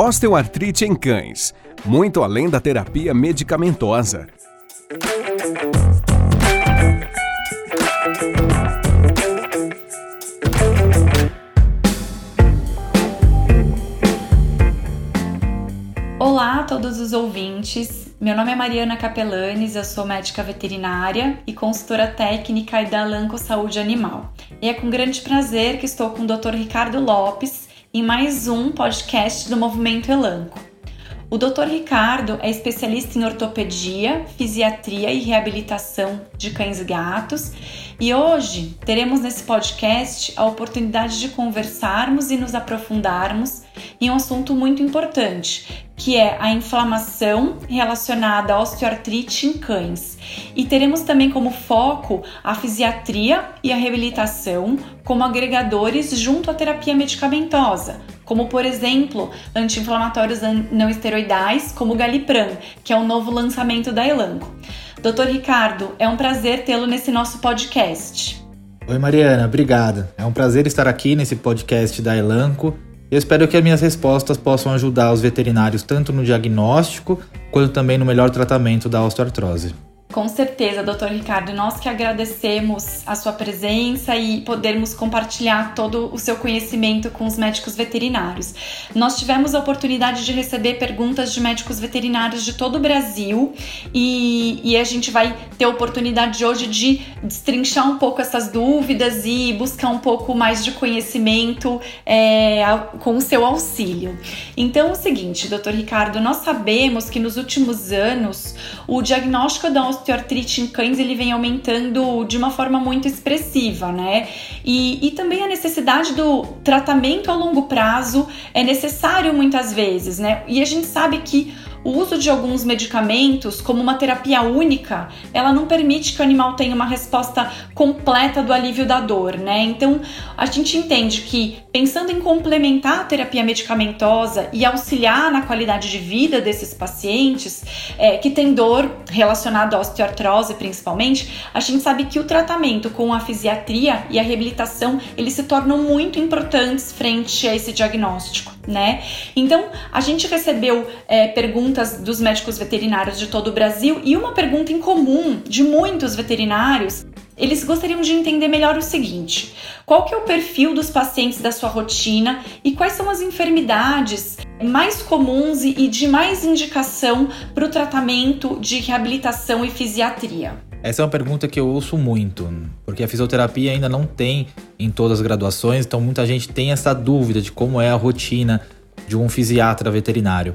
Osteoartrite em cães, muito além da terapia medicamentosa. Olá a todos os ouvintes. Meu nome é Mariana Capelanes, eu sou médica veterinária e consultora técnica da Alanco Saúde Animal. E é com grande prazer que estou com o Dr. Ricardo Lopes em mais um podcast do Movimento Elanco. O Dr. Ricardo é especialista em ortopedia, fisiatria e reabilitação de cães e gatos, e hoje teremos nesse podcast a oportunidade de conversarmos e nos aprofundarmos em um assunto muito importante, que é a inflamação relacionada à osteoartrite em cães. E teremos também como foco a fisiatria e a reabilitação como agregadores junto à terapia medicamentosa, como por exemplo anti-inflamatórios não esteroidais, como o Galipram, que é o novo lançamento da Elanco. Doutor Ricardo, é um prazer tê-lo nesse nosso podcast. Oi Mariana, obrigada. É um prazer estar aqui nesse podcast da Elanco eu espero que as minhas respostas possam ajudar os veterinários tanto no diagnóstico quanto também no melhor tratamento da osteoartrose. Com certeza, doutor Ricardo, nós que agradecemos a sua presença e podermos compartilhar todo o seu conhecimento com os médicos veterinários. Nós tivemos a oportunidade de receber perguntas de médicos veterinários de todo o Brasil e, e a gente vai ter a oportunidade hoje de destrinchar um pouco essas dúvidas e buscar um pouco mais de conhecimento é, com o seu auxílio. Então, é o seguinte, doutor Ricardo, nós sabemos que nos últimos anos o diagnóstico da osteoartrite em cães ele vem aumentando de uma forma muito expressiva, né? E, e também a necessidade do tratamento a longo prazo é necessário muitas vezes, né? E a gente sabe que o uso de alguns medicamentos, como uma terapia única, ela não permite que o animal tenha uma resposta completa do alívio da dor, né? Então, a gente entende que pensando em complementar a terapia medicamentosa e auxiliar na qualidade de vida desses pacientes é, que têm dor relacionada à osteoartrose, principalmente, a gente sabe que o tratamento com a fisiatria e a reabilitação eles se tornam muito importantes frente a esse diagnóstico, né? Então, a gente recebeu é, perguntas dos médicos veterinários de todo o Brasil e uma pergunta em comum de muitos veterinários. Eles gostariam de entender melhor o seguinte: qual que é o perfil dos pacientes da sua rotina e quais são as enfermidades mais comuns e de mais indicação para o tratamento de reabilitação e fisiatria? Essa é uma pergunta que eu ouço muito, porque a fisioterapia ainda não tem em todas as graduações, então muita gente tem essa dúvida de como é a rotina de um fisiatra veterinário.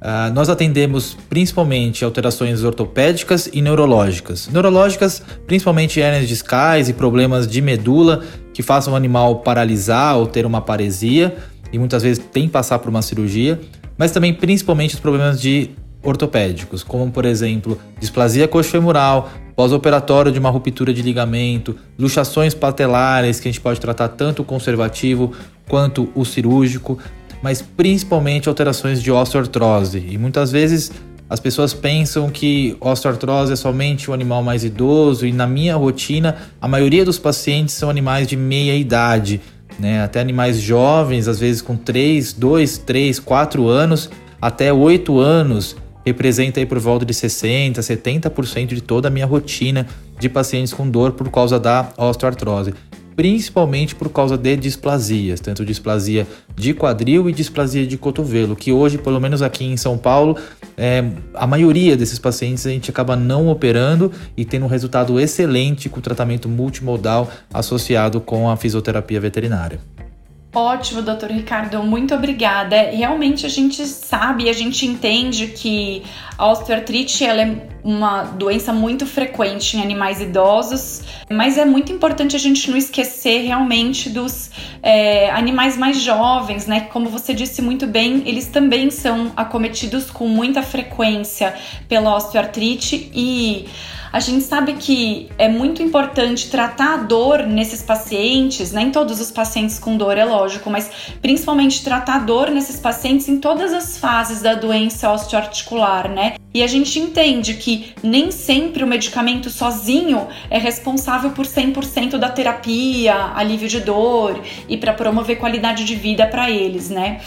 Uh, nós atendemos principalmente alterações ortopédicas e neurológicas. Neurológicas, principalmente hernias discais e problemas de medula que façam o animal paralisar ou ter uma paresia e muitas vezes tem que passar por uma cirurgia, mas também principalmente os problemas de ortopédicos, como por exemplo, displasia coxofemoral, pós-operatório de uma ruptura de ligamento, luxações patelares que a gente pode tratar tanto o conservativo quanto o cirúrgico, mas principalmente alterações de osteoartrose. E muitas vezes as pessoas pensam que osteoartrose é somente um animal mais idoso e na minha rotina a maioria dos pacientes são animais de meia idade, né? Até animais jovens, às vezes com 3, 2, 3, 4 anos, até 8 anos, representa aí por volta de 60, 70% de toda a minha rotina de pacientes com dor por causa da osteoartrose principalmente por causa de displasias, tanto displasia de quadril e displasia de cotovelo, que hoje, pelo menos aqui em São Paulo, é, a maioria desses pacientes a gente acaba não operando e tendo um resultado excelente com o tratamento multimodal associado com a fisioterapia veterinária. Ótimo, doutor Ricardo, muito obrigada. Realmente a gente sabe, a gente entende que a osteoartrite ela é uma doença muito frequente em animais idosos, mas é muito importante a gente não esquecer realmente dos é, animais mais jovens, né? Como você disse muito bem, eles também são acometidos com muita frequência pela osteoartrite e a gente sabe que é muito importante tratar a dor nesses pacientes, nem todos os pacientes com dor é lógico, mas principalmente tratar a dor nesses pacientes em todas as fases da doença osteoarticular, né? E a gente entende que nem sempre o medicamento sozinho é responsável por 100% da terapia, alívio de dor e para promover qualidade de vida para eles, né?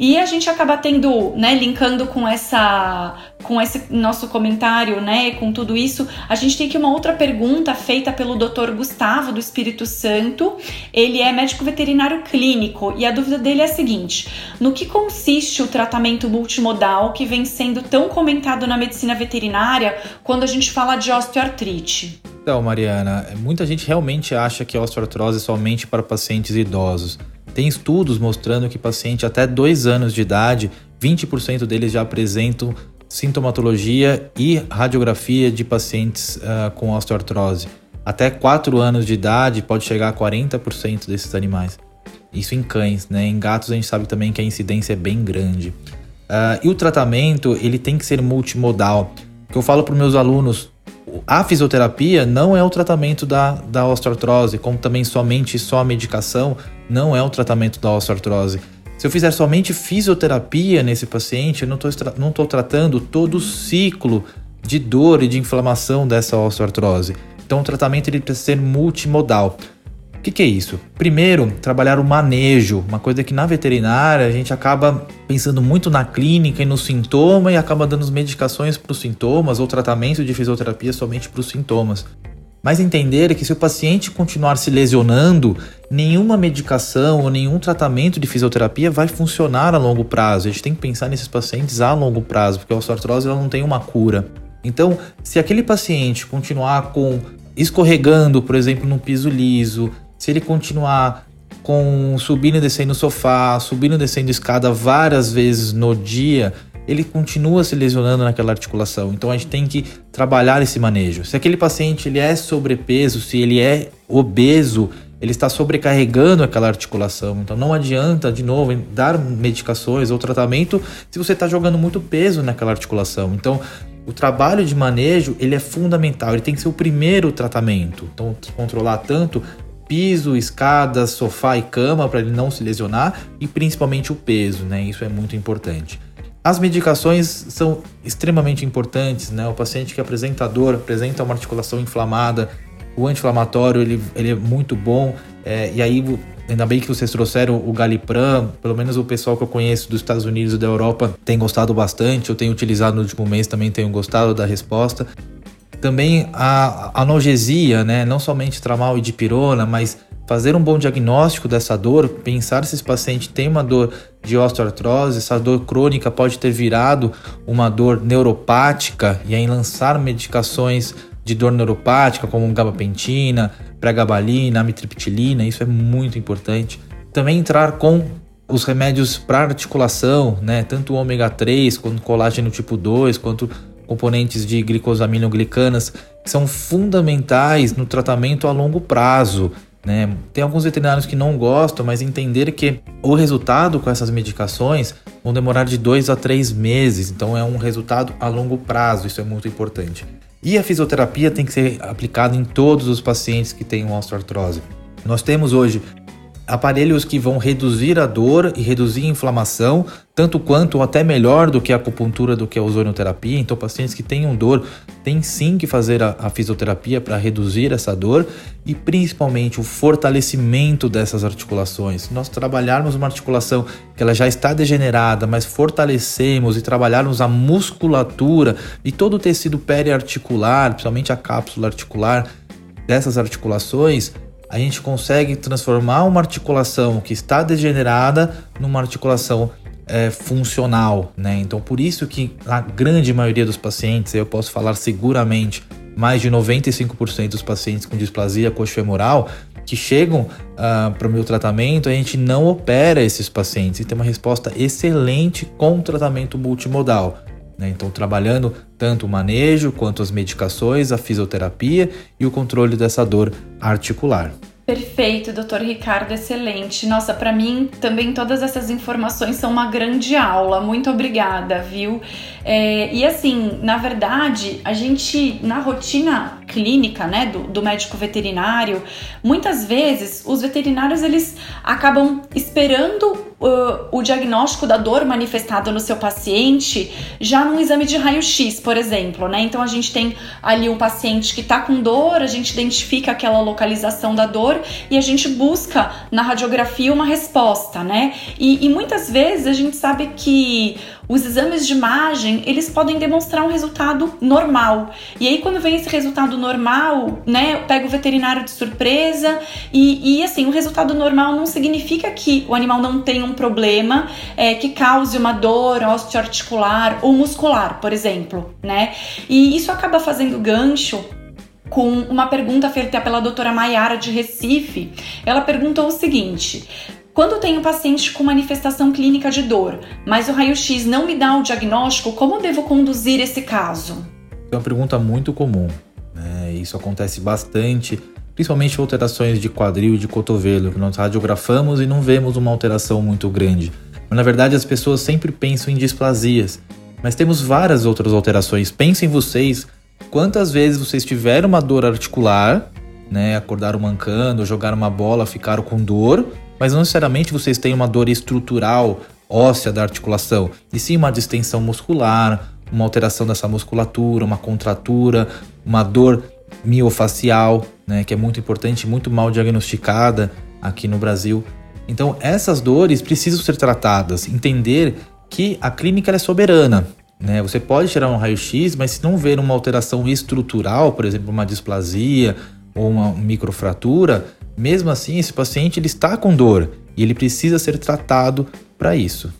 E a gente acaba tendo, né, linkando com essa com esse nosso comentário, né, com tudo isso, a gente tem aqui uma outra pergunta feita pelo Dr. Gustavo do Espírito Santo. Ele é médico veterinário clínico e a dúvida dele é a seguinte: no que consiste o tratamento multimodal que vem sendo tão comentado na medicina veterinária quando a gente fala de osteoartrite? Então, Mariana, muita gente realmente acha que a osteoartrose é somente para pacientes idosos. Tem estudos mostrando que pacientes até 2 anos de idade, 20% deles já apresentam sintomatologia e radiografia de pacientes uh, com osteoartrose. Até 4 anos de idade pode chegar a 40% desses animais. Isso em cães, né? Em gatos a gente sabe também que a incidência é bem grande. Uh, e o tratamento ele tem que ser multimodal. O que eu falo para meus alunos, a fisioterapia não é o tratamento da, da osteoartrose, como também somente só a medicação não é o tratamento da osteoartrose. Se eu fizer somente fisioterapia nesse paciente, eu não estou não tratando todo o ciclo de dor e de inflamação dessa osteoartrose. Então o tratamento ele precisa ser multimodal. O que, que, é isso? Primeiro, trabalhar o manejo, uma coisa que na veterinária a gente acaba pensando muito na clínica e no sintoma e acaba dando medicações para os sintomas ou tratamento de fisioterapia somente para os sintomas. Mas entender que se o paciente continuar se lesionando, nenhuma medicação ou nenhum tratamento de fisioterapia vai funcionar a longo prazo. A gente tem que pensar nesses pacientes a longo prazo, porque a osteoartrose ela não tem uma cura. Então, se aquele paciente continuar com escorregando, por exemplo, no piso liso, se ele continuar com subindo e descendo o sofá, subindo e descendo escada várias vezes no dia, ele continua se lesionando naquela articulação. Então a gente tem que trabalhar esse manejo. Se aquele paciente ele é sobrepeso, se ele é obeso, ele está sobrecarregando aquela articulação. Então não adianta, de novo, dar medicações ou tratamento se você está jogando muito peso naquela articulação. Então o trabalho de manejo ele é fundamental. Ele tem que ser o primeiro tratamento. Então controlar tanto piso, escadas, sofá e cama para ele não se lesionar e principalmente o peso, né? Isso é muito importante. As medicações são extremamente importantes, né? O paciente que é apresenta dor, apresenta uma articulação inflamada, o anti-inflamatório ele, ele é muito bom. É, e aí, ainda bem que vocês trouxeram o Galipram, pelo menos o pessoal que eu conheço dos Estados Unidos e da Europa tem gostado bastante. Eu tenho utilizado no último mês, também tenho gostado da resposta. Também a analgesia, né? Não somente tramal e dipirona, mas fazer um bom diagnóstico dessa dor, pensar se esse paciente tem uma dor de osteoartrose, essa dor crônica pode ter virado uma dor neuropática e aí lançar medicações de dor neuropática como gabapentina, pregabalina, amitriptilina, isso é muito importante. Também entrar com os remédios para articulação, né, tanto ômega 3 quanto colágeno tipo 2, quanto componentes de glicosaminoglicanas que são fundamentais no tratamento a longo prazo. Né? Tem alguns veterinários que não gostam, mas entender que o resultado com essas medicações vão demorar de dois a três meses, então é um resultado a longo prazo, isso é muito importante. E a fisioterapia tem que ser aplicada em todos os pacientes que têm osteoartrose. Nós temos hoje aparelhos que vão reduzir a dor e reduzir a inflamação, tanto quanto ou até melhor do que a acupuntura, do que a ozonioterapia. Então, pacientes que tenham dor têm sim que fazer a, a fisioterapia para reduzir essa dor e principalmente o fortalecimento dessas articulações. Se nós trabalharmos uma articulação que ela já está degenerada, mas fortalecemos e trabalharmos a musculatura e todo o tecido periarticular, principalmente a cápsula articular dessas articulações, a gente consegue transformar uma articulação que está degenerada numa articulação é, funcional, né? Então, por isso que a grande maioria dos pacientes, eu posso falar seguramente, mais de 95% dos pacientes com displasia coxofemoral que chegam uh, para o meu tratamento, a gente não opera esses pacientes e tem uma resposta excelente com tratamento multimodal. Né? Então, trabalhando tanto o manejo quanto as medicações, a fisioterapia e o controle dessa dor articular. Perfeito, doutor Ricardo, excelente. Nossa, para mim também todas essas informações são uma grande aula. Muito obrigada, viu? É, e assim, na verdade, a gente na rotina clínica, né, do, do médico veterinário, muitas vezes os veterinários eles acabam esperando o, diagnóstico da dor manifestada no seu paciente já num exame de raio-x, por exemplo, né? Então a gente tem ali um paciente que tá com dor, a gente identifica aquela localização da dor e a gente busca na radiografia uma resposta, né? E, e muitas vezes a gente sabe que os exames de imagem, eles podem demonstrar um resultado normal. E aí, quando vem esse resultado normal, né, eu pego o veterinário de surpresa e, e assim, o resultado normal não significa que o animal não tem um problema é, que cause uma dor osteoarticular ou muscular, por exemplo, né? E isso acaba fazendo gancho com uma pergunta feita pela doutora Maiara de Recife. Ela perguntou o seguinte: quando tenho paciente com manifestação clínica de dor, mas o raio-x não me dá o diagnóstico, como devo conduzir esse caso? É uma pergunta muito comum. Né? Isso acontece bastante, principalmente alterações de quadril e de cotovelo, que nós radiografamos e não vemos uma alteração muito grande. Mas na verdade as pessoas sempre pensam em displasias. Mas temos várias outras alterações. Pensem vocês quantas vezes vocês tiveram uma dor articular, né? Acordaram mancando, jogaram uma bola, ficaram com dor mas não necessariamente vocês têm uma dor estrutural óssea da articulação, e sim uma distensão muscular, uma alteração dessa musculatura, uma contratura, uma dor miofacial, né, que é muito importante, muito mal diagnosticada aqui no Brasil. Então, essas dores precisam ser tratadas, entender que a clínica é soberana. Né? Você pode tirar um raio-x, mas se não ver uma alteração estrutural, por exemplo, uma displasia ou uma microfratura, mesmo assim, esse paciente ele está com dor e ele precisa ser tratado para isso.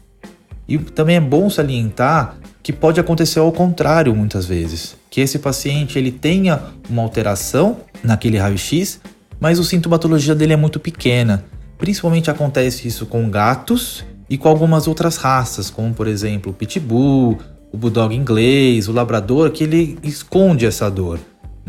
E também é bom salientar que pode acontecer ao contrário muitas vezes, que esse paciente ele tenha uma alteração naquele raio-x, mas a sintomatologia dele é muito pequena. Principalmente acontece isso com gatos e com algumas outras raças, como por exemplo o pitbull, o bulldog inglês, o labrador, que ele esconde essa dor.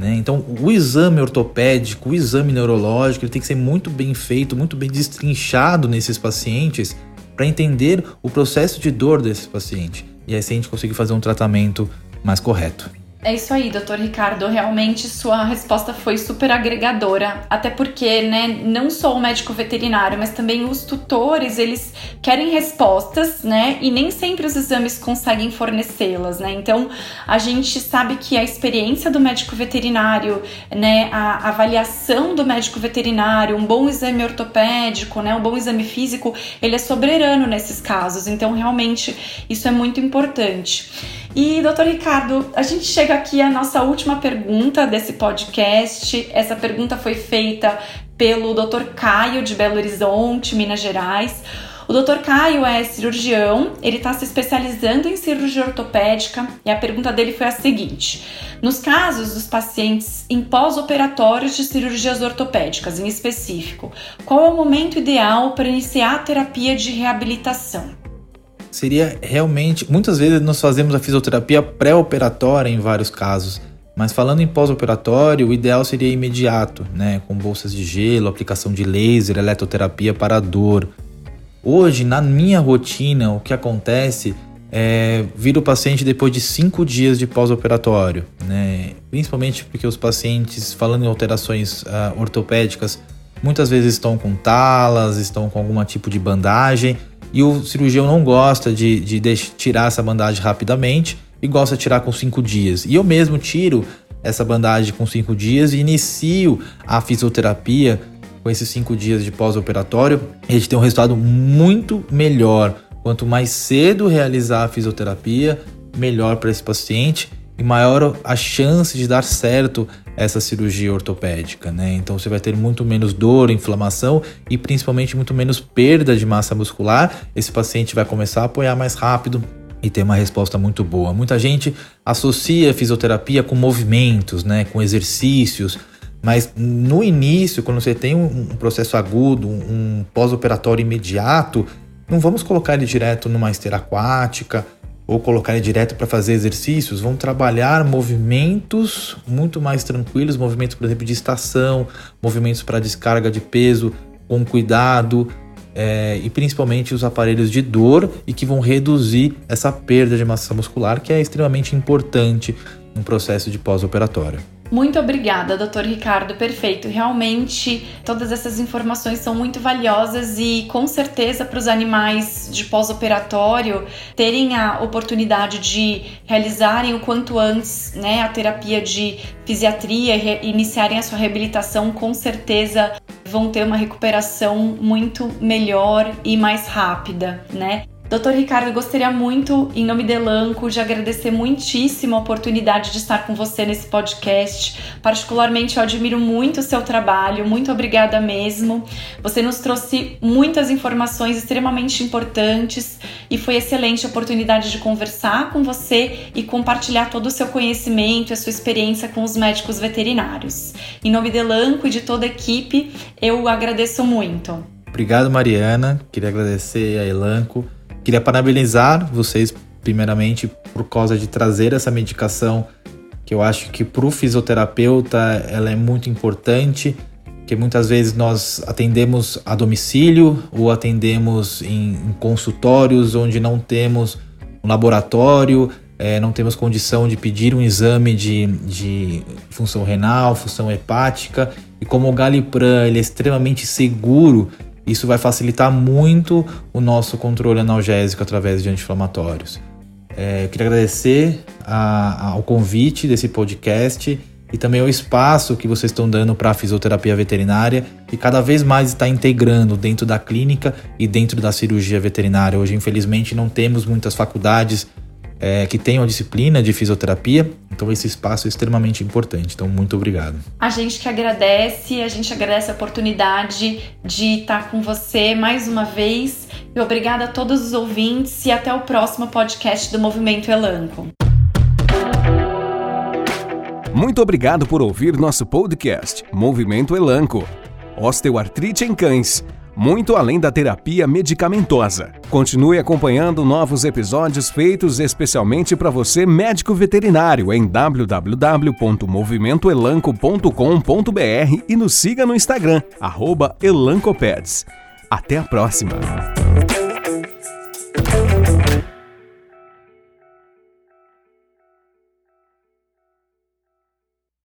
Né? Então, o exame ortopédico, o exame neurológico, ele tem que ser muito bem feito, muito bem destrinchado nesses pacientes para entender o processo de dor desse paciente. E assim a gente conseguir fazer um tratamento mais correto. É isso aí, doutor Ricardo. Realmente sua resposta foi super agregadora. Até porque, né, não só o médico veterinário, mas também os tutores, eles querem respostas, né? E nem sempre os exames conseguem fornecê-las, né? Então, a gente sabe que a experiência do médico veterinário, né, a avaliação do médico veterinário, um bom exame ortopédico, né, um bom exame físico, ele é soberano nesses casos. Então, realmente, isso é muito importante. E, doutor Ricardo, a gente chega aqui à nossa última pergunta desse podcast. Essa pergunta foi feita pelo doutor Caio, de Belo Horizonte, Minas Gerais. O doutor Caio é cirurgião, ele está se especializando em cirurgia ortopédica e a pergunta dele foi a seguinte: Nos casos dos pacientes em pós-operatórios de cirurgias ortopédicas, em específico, qual é o momento ideal para iniciar a terapia de reabilitação? Seria realmente. Muitas vezes nós fazemos a fisioterapia pré-operatória em vários casos, mas falando em pós-operatório, o ideal seria imediato, né? Com bolsas de gelo, aplicação de laser, eletroterapia para dor. Hoje, na minha rotina, o que acontece é vir o paciente depois de cinco dias de pós-operatório, né? Principalmente porque os pacientes, falando em alterações uh, ortopédicas, muitas vezes estão com talas, estão com algum tipo de bandagem e o cirurgião não gosta de, de tirar essa bandagem rapidamente e gosta de tirar com cinco dias. E eu mesmo tiro essa bandagem com cinco dias e inicio a fisioterapia com esses cinco dias de pós-operatório. A gente tem um resultado muito melhor. Quanto mais cedo realizar a fisioterapia, melhor para esse paciente e maior a chance de dar certo essa cirurgia ortopédica, né? Então você vai ter muito menos dor, inflamação e principalmente muito menos perda de massa muscular. Esse paciente vai começar a apoiar mais rápido e ter uma resposta muito boa. Muita gente associa fisioterapia com movimentos, né, com exercícios, mas no início, quando você tem um processo agudo, um pós-operatório imediato, não vamos colocar ele direto numa esteira aquática ou colocar ele direto para fazer exercícios, vão trabalhar movimentos muito mais tranquilos, movimentos, por exemplo, de estação, movimentos para descarga de peso com cuidado, é, e principalmente os aparelhos de dor e que vão reduzir essa perda de massa muscular que é extremamente importante no processo de pós-operatório. Muito obrigada, doutor Ricardo. Perfeito. Realmente, todas essas informações são muito valiosas e, com certeza, para os animais de pós-operatório terem a oportunidade de realizarem o quanto antes né, a terapia de fisiatria e iniciarem a sua reabilitação, com certeza vão ter uma recuperação muito melhor e mais rápida, né? Doutor Ricardo, gostaria muito, em nome de Elanco, de agradecer muitíssimo a oportunidade de estar com você nesse podcast. Particularmente, eu admiro muito o seu trabalho, muito obrigada mesmo. Você nos trouxe muitas informações extremamente importantes e foi excelente a oportunidade de conversar com você e compartilhar todo o seu conhecimento e a sua experiência com os médicos veterinários. Em nome de Elanco e de toda a equipe, eu agradeço muito. Obrigado, Mariana. Queria agradecer a Elanco Queria parabenizar vocês, primeiramente, por causa de trazer essa medicação que eu acho que para o fisioterapeuta ela é muito importante, que muitas vezes nós atendemos a domicílio ou atendemos em, em consultórios onde não temos um laboratório, é, não temos condição de pedir um exame de, de função renal, função hepática, e como o Galipran ele é extremamente seguro isso vai facilitar muito o nosso controle analgésico através de anti-inflamatórios. É, eu queria agradecer a, ao convite desse podcast e também o espaço que vocês estão dando para a fisioterapia veterinária e cada vez mais está integrando dentro da clínica e dentro da cirurgia veterinária. Hoje, infelizmente, não temos muitas faculdades é, que tenham a disciplina de fisioterapia. Então esse espaço é extremamente importante. Então muito obrigado. A gente que agradece, a gente agradece a oportunidade de estar com você mais uma vez. E obrigada a todos os ouvintes e até o próximo podcast do Movimento Elanco. Muito obrigado por ouvir nosso podcast Movimento Elanco. Osteoartrite em cães muito além da terapia medicamentosa. Continue acompanhando novos episódios feitos especialmente para você, médico veterinário, em www.movimentoelanco.com.br e nos siga no Instagram, @elancopeds. Até a próxima!